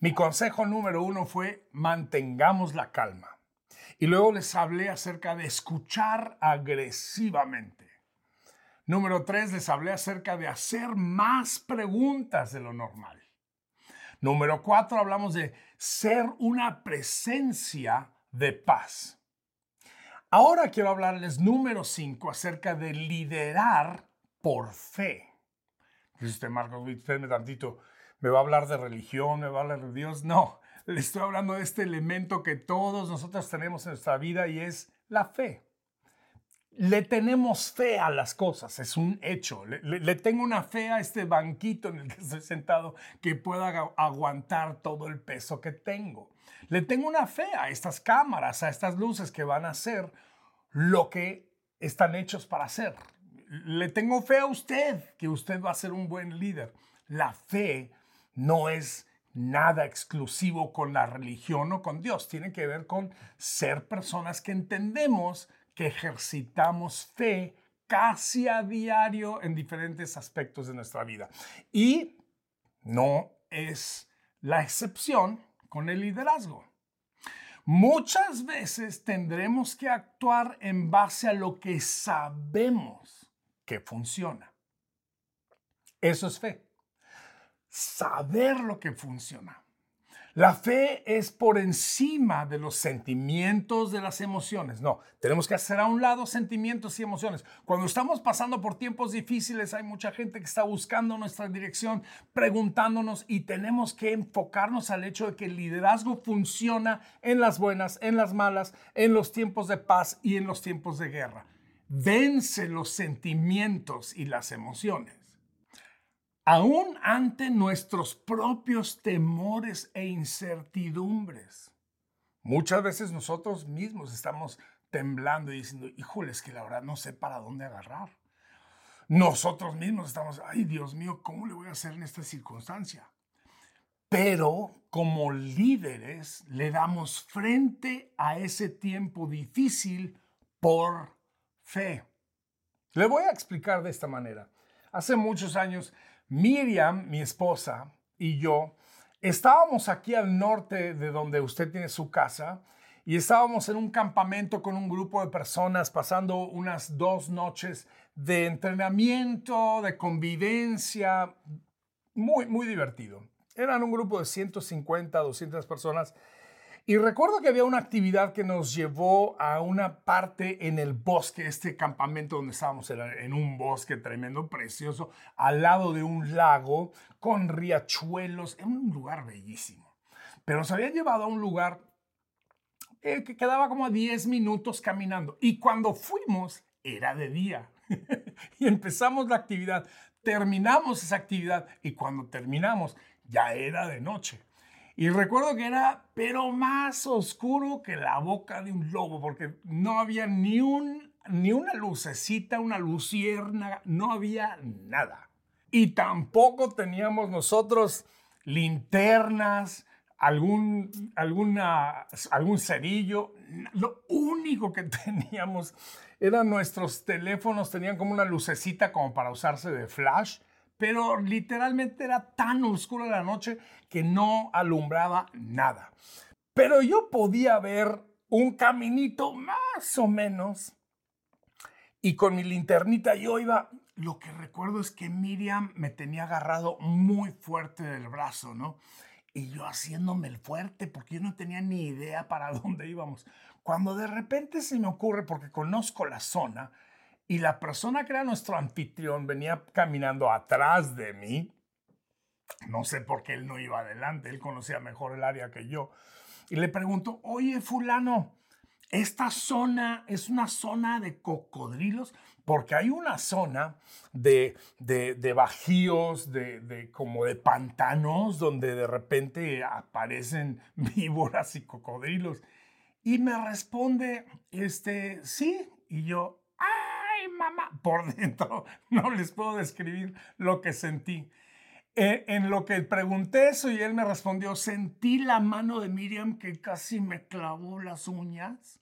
Mi consejo número uno fue mantengamos la calma. Y luego les hablé acerca de escuchar agresivamente. Número tres, les hablé acerca de hacer más preguntas de lo normal. Número cuatro, hablamos de ser una presencia de paz. Ahora quiero hablarles, número cinco, acerca de liderar por fe. Dice Marcos, tantito, ¿me va a hablar de religión? ¿Me va a hablar de Dios? No, le estoy hablando de este elemento que todos nosotros tenemos en nuestra vida y es la fe. Le tenemos fe a las cosas, es un hecho. Le, le- le tengo una fe a este banquito en el que estoy sentado que pueda agu- aguantar todo el peso que tengo. Le tengo una fe a estas cámaras, a estas luces que van a hacer lo que están hechos para hacer. Le tengo fe a usted, que usted va a ser un buen líder. La fe no es nada exclusivo con la religión o con Dios. Tiene que ver con ser personas que entendemos que ejercitamos fe casi a diario en diferentes aspectos de nuestra vida. Y no es la excepción con el liderazgo. Muchas veces tendremos que actuar en base a lo que sabemos que funciona. Eso es fe. Saber lo que funciona. La fe es por encima de los sentimientos, de las emociones. No, tenemos que hacer a un lado sentimientos y emociones. Cuando estamos pasando por tiempos difíciles, hay mucha gente que está buscando nuestra dirección, preguntándonos y tenemos que enfocarnos al hecho de que el liderazgo funciona en las buenas, en las malas, en los tiempos de paz y en los tiempos de guerra. Vence los sentimientos y las emociones aún ante nuestros propios temores e incertidumbres. Muchas veces nosotros mismos estamos temblando y diciendo, híjole, es que la verdad no sé para dónde agarrar. Nosotros mismos estamos, ay Dios mío, ¿cómo le voy a hacer en esta circunstancia? Pero como líderes le damos frente a ese tiempo difícil por fe. Le voy a explicar de esta manera. Hace muchos años, Miriam, mi esposa, y yo estábamos aquí al norte de donde usted tiene su casa y estábamos en un campamento con un grupo de personas pasando unas dos noches de entrenamiento, de convivencia, muy, muy divertido. Eran un grupo de 150, 200 personas y recuerdo que había una actividad que nos llevó a una parte en el bosque, este campamento donde estábamos era en un bosque tremendo, precioso, al lado de un lago con riachuelos, en un lugar bellísimo. Pero nos habían llevado a un lugar eh, que quedaba como a 10 minutos caminando. Y cuando fuimos, era de día. y empezamos la actividad, terminamos esa actividad y cuando terminamos, ya era de noche. Y recuerdo que era, pero más oscuro que la boca de un lobo, porque no había ni, un, ni una lucecita, una lucierna, no había nada. Y tampoco teníamos nosotros linternas, algún, alguna, algún cerillo. Lo único que teníamos eran nuestros teléfonos, tenían como una lucecita como para usarse de flash pero literalmente era tan oscura la noche que no alumbraba nada. Pero yo podía ver un caminito más o menos y con mi linternita yo iba, lo que recuerdo es que Miriam me tenía agarrado muy fuerte del brazo, ¿no? Y yo haciéndome el fuerte porque yo no tenía ni idea para dónde íbamos. Cuando de repente se me ocurre, porque conozco la zona, y la persona que era nuestro anfitrión venía caminando atrás de mí, No sé por qué él no iba adelante, él conocía mejor el área que yo. Y le pregunto, oye, fulano, esta zona es una zona de cocodrilos, porque hay una zona de, de, bajíos, de, de, como de pantanos, donde de repente aparecen víboras y cocodrilos. Y me responde, este, sí. Y yo, mamá, por dentro no les puedo describir lo que sentí. Eh, en lo que pregunté eso y él me respondió, sentí la mano de Miriam que casi me clavó las uñas.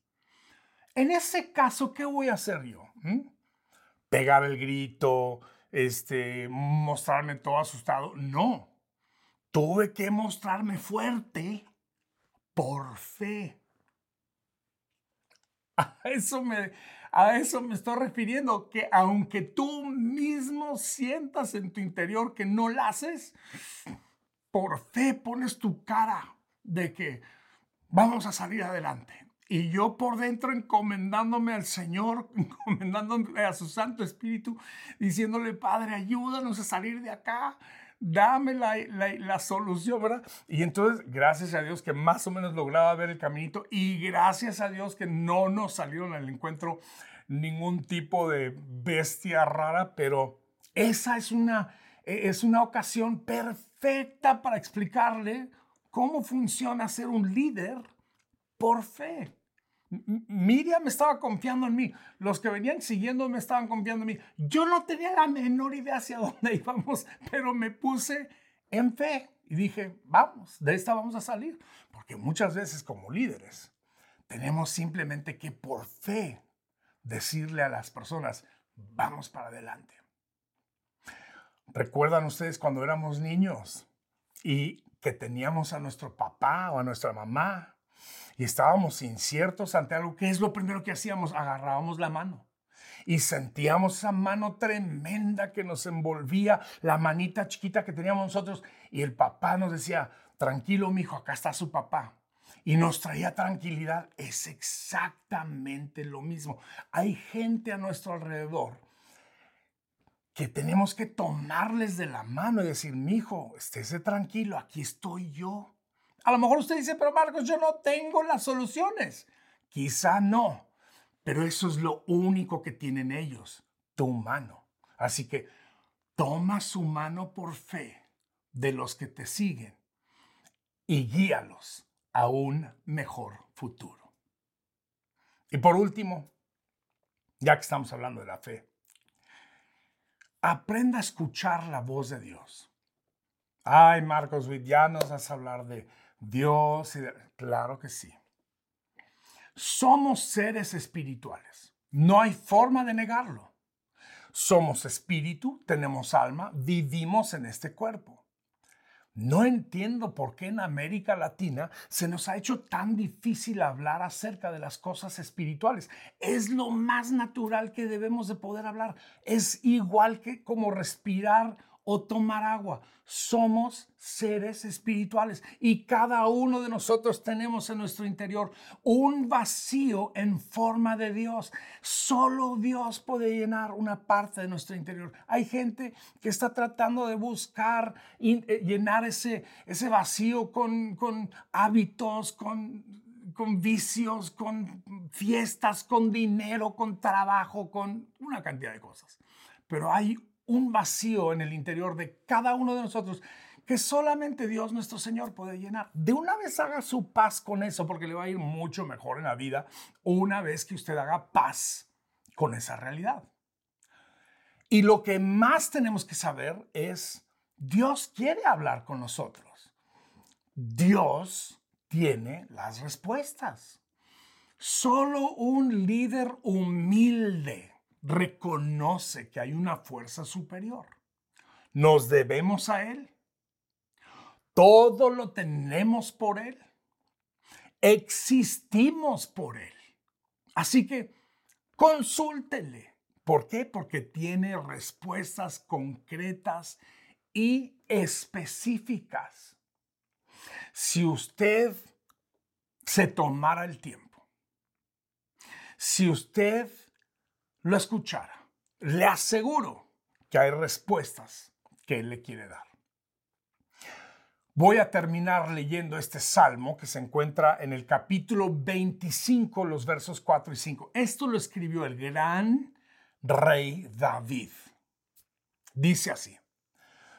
En ese caso, ¿qué voy a hacer yo? ¿Mm? Pegar el grito, este, mostrarme todo asustado. No, tuve que mostrarme fuerte por fe. Eso me, a eso me estoy refiriendo, que aunque tú mismo sientas en tu interior que no la haces, por fe pones tu cara de que vamos a salir adelante. Y yo por dentro encomendándome al Señor, encomendándome a su Santo Espíritu, diciéndole, Padre, ayúdanos a salir de acá, dame la, la, solución, ¿verdad? Y entonces, gracias a Dios que más o menos lograba ver el caminito y gracias a Dios que no nos salieron al encuentro ningún tipo de bestia rara, pero esa es una, es una ocasión perfecta para explicarle cómo funciona ser un líder por fe. Miriam estaba confiando en mí. Los que venían siguiendo me estaban confiando en mí. Yo no tenía la menor idea hacia dónde íbamos, pero me puse en fe y dije, vamos, de esta vamos a salir. Porque muchas veces como líderes tenemos simplemente que por fe decirle a las personas, vamos para adelante. ¿Recuerdan ustedes cuando éramos niños y que teníamos a nuestro papá o a nuestra mamá y estábamos inciertos ante algo, ¿qué es lo primero que hacíamos? Agarrábamos la mano y sentíamos esa mano tremenda que nos envolvía, la manita chiquita que teníamos nosotros y el papá nos decía, tranquilo, mijo, acá está su papá. Y nos traía tranquilidad. Es exactamente lo mismo. Hay gente a nuestro alrededor que tenemos que tomarles de la mano y decir, mijo, estése tranquilo, aquí estoy yo. A lo mejor usted dice, pero Marcos, yo no tengo las soluciones. Quizá no, pero eso es lo único que tienen ellos, tu mano. Así que toma su mano por fe de los que te siguen y guíalos a un mejor futuro. Y por último, ya que estamos hablando de la fe, aprenda a escuchar la voz de Dios. Ay, Marcos, ya nos vas a hablar de Dios, claro que sí. Somos seres espirituales. No hay forma de negarlo. Somos espíritu, tenemos alma, vivimos en este cuerpo. No entiendo por qué en América Latina se nos ha hecho tan difícil hablar acerca de las cosas espirituales. Es lo más natural que debemos de poder hablar. Es igual que como respirar o tomar agua. Somos seres espirituales y cada uno de nosotros tenemos en nuestro interior un vacío en forma de Dios. Solo Dios puede llenar una parte de nuestro interior. Hay gente que está tratando de buscar eh, llenar ese, ese vacío con, con hábitos, con con vicios, con fiestas, con dinero, con trabajo, con una cantidad de cosas. Pero hay un vacío en el interior de cada uno de nosotros que solamente Dios nuestro Señor puede llenar. De una vez haga su paz con eso, porque le va a ir mucho mejor en la vida una vez que usted haga paz con esa realidad. Y lo que más tenemos que saber es, Dios quiere hablar con nosotros. Dios tiene las respuestas. Solo un líder humilde reconoce que hay una fuerza superior. Nos debemos a Él. Todo lo tenemos por Él. Existimos por Él. Así que consúltele. ¿Por qué? Porque tiene respuestas concretas y específicas. Si usted se tomara el tiempo, si usted lo escuchara, le aseguro que hay respuestas que Él le quiere dar. Voy a terminar leyendo este salmo que se encuentra en el capítulo 25, los versos 4 y 5. Esto lo escribió el gran rey David. Dice así,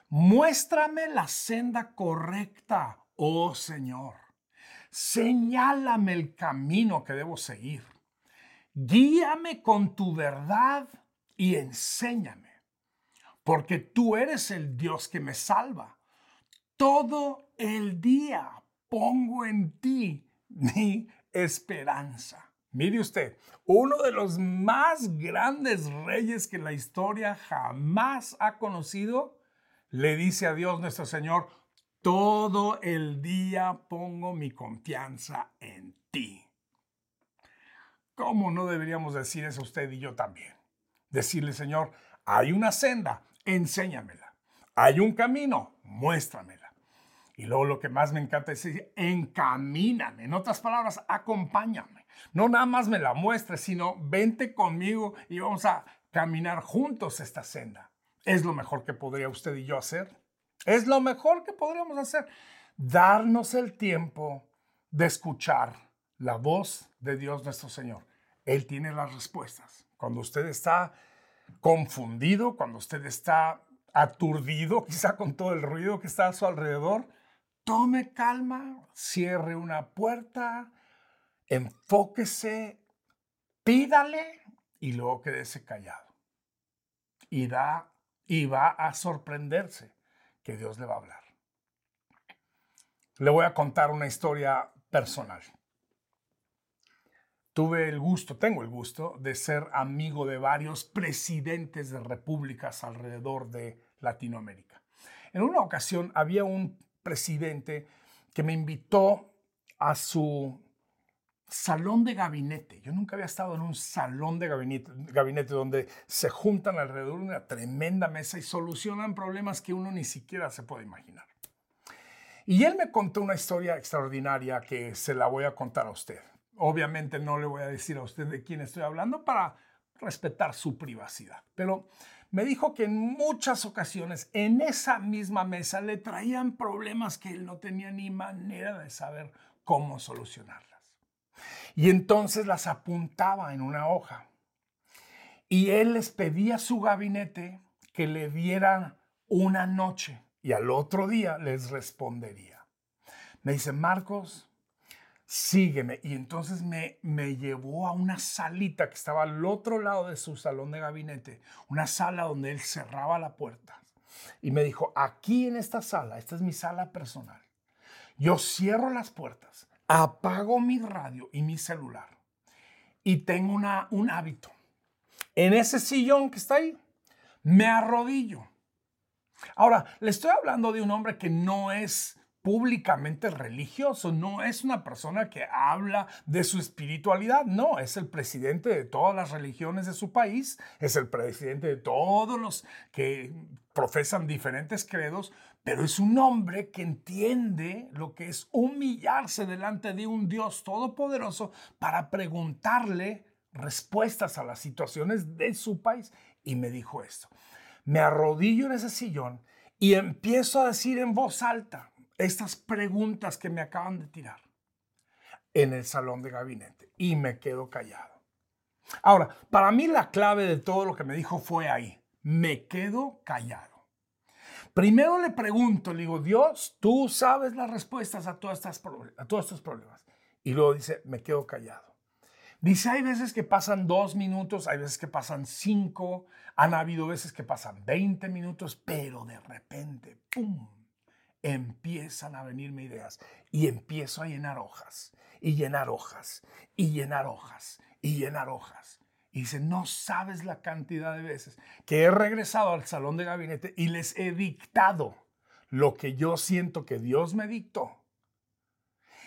muéstrame la senda correcta, oh Señor. Señálame el camino que debo seguir. Guíame con tu verdad y enséñame, porque tú eres el Dios que me salva todo el día pongo en ti mi esperanza. Mire usted, uno de los más grandes reyes que la historia jamás ha conocido, le dice a Dios nuestro Señor, todo el día pongo mi confianza en ti. ¿Cómo no deberíamos decir eso usted y yo también? Decirle, Señor, hay una senda, enséñamela. Hay un camino, muéstramela. Y luego lo que más me encanta es decir, encamíname. En otras palabras, acompáñame. No nada más me la muestres, sino vente conmigo y vamos a caminar juntos esta senda. Es lo mejor que podría usted y yo hacer. Es lo mejor que podríamos hacer. Darnos el tiempo de escuchar la voz de Dios nuestro Señor. Él tiene las respuestas. Cuando usted está confundido, cuando usted está aturdido, quizá con todo el ruido que está a su alrededor, tome calma, cierre una puerta, enfóquese, pídale y luego quédese callado. Y, da, y va a sorprenderse que Dios le va a hablar. Le voy a contar una historia personal. Tuve el gusto, tengo el gusto de ser amigo de varios presidentes de repúblicas alrededor de Latinoamérica. En una ocasión había un presidente que me invitó a su salón de gabinete. Yo nunca había estado en un salón de gabinete, gabinete, donde se juntan alrededor de una tremenda mesa y solucionan problemas que uno ni siquiera se puede imaginar. Y él me contó una historia extraordinaria que se la voy a contar a usted. Obviamente no le voy a decir a usted de quién estoy hablando para respetar su privacidad, pero me dijo que en muchas ocasiones en esa misma mesa le traían problemas que él no tenía ni manera de saber cómo solucionarlas. Y entonces las apuntaba en una hoja. Y él les pedía a su gabinete que le dieran una noche y al otro día les respondería. Me dice, Marcos, sígueme. Y entonces me, me llevó a una salita que estaba al otro lado de su salón de gabinete, una sala donde él cerraba la puerta. Y me dijo, aquí en esta sala, esta es mi sala personal, yo cierro las puertas, apago mi radio y mi celular y tengo una, un hábito. En ese sillón que está ahí, me arrodillo. Ahora, le estoy hablando de un hombre que no es públicamente religioso, no es una persona que habla de su espiritualidad, no, es el presidente de todas las religiones de su país, es el presidente de todos los que profesan diferentes credos, pero es un hombre que entiende lo que es humillarse delante de un Dios todopoderoso para preguntarle respuestas a las situaciones de su país. Y me dijo esto, me arrodillo en ese sillón y empiezo a decir en voz alta, estas preguntas que me acaban de tirar en el salón de gabinete y me quedo callado. Ahora, para mí la clave de todo lo que me dijo fue ahí, me quedo callado. Primero le pregunto, le digo, Dios, tú sabes las respuestas a, a todos estos problemas. Y luego dice, me quedo callado. Dice, hay veces que pasan dos minutos, hay veces que pasan cinco, han habido veces que pasan 20 minutos, pero de repente, ¡pum! Empiezan a venirme ideas y empiezo a llenar hojas y llenar hojas y llenar hojas y llenar hojas. Y dice, no sabes la cantidad de veces que he regresado al salón de gabinete y les he dictado lo que yo siento que Dios me dictó.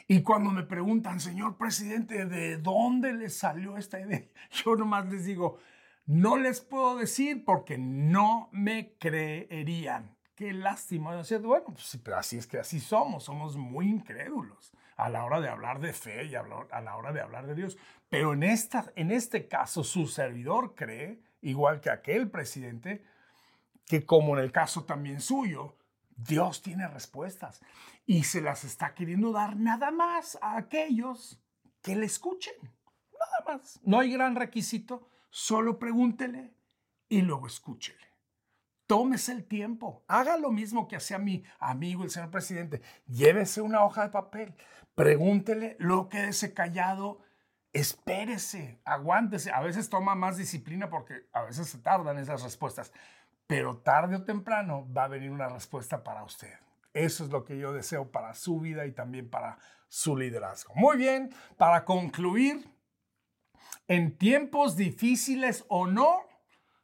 Y cuando me preguntan, señor presidente, ¿de dónde les salió esta idea? Yo nomás les digo, no les puedo decir porque no me creerían. Qué lástima. bueno, pues, pero así es que así somos, somos muy incrédulos a la hora de hablar de fe y a la hora de hablar de Dios. Pero en, esta, en este caso, su servidor cree, igual que aquel presidente, que como en el caso también suyo, Dios tiene respuestas y se las está queriendo dar nada más a aquellos que le escuchen. Nada más. No hay gran requisito, solo pregúntele y luego escúchele. Tómese el tiempo, haga lo mismo que hacía mi amigo el señor presidente. Llévese una hoja de papel, pregúntele, lo quédese callado, espérese, aguántese. A veces toma más disciplina porque a veces se tardan esas respuestas, pero tarde o temprano va a venir una respuesta para usted. Eso es lo que yo deseo para su vida y también para su liderazgo. Muy bien, para concluir, en tiempos difíciles o no,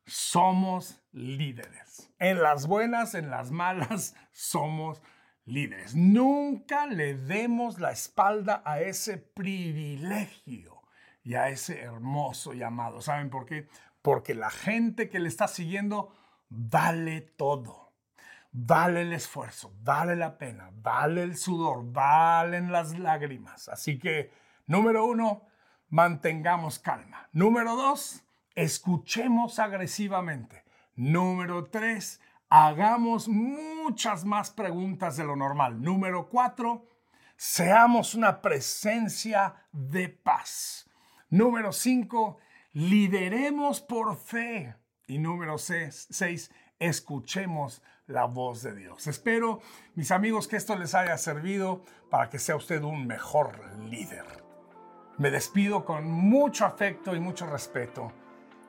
somos líderes. En las buenas, en las malas, somos líderes. Nunca le demos la espalda a ese privilegio y a ese hermoso llamado. ¿Saben por qué? Porque la gente que le está siguiendo vale todo. Vale el esfuerzo, vale la pena, vale el sudor, valen las lágrimas. Así que, número uno, mantengamos calma. Número dos, escuchemos agresivamente. Número tres, hagamos muchas más preguntas de lo normal. Número cuatro, seamos una presencia de paz. Número cinco, lideremos por fe. Y número seis, escuchemos la voz de Dios. Espero, mis amigos, que esto les haya servido para que sea usted un mejor líder. Me despido con mucho afecto y mucho respeto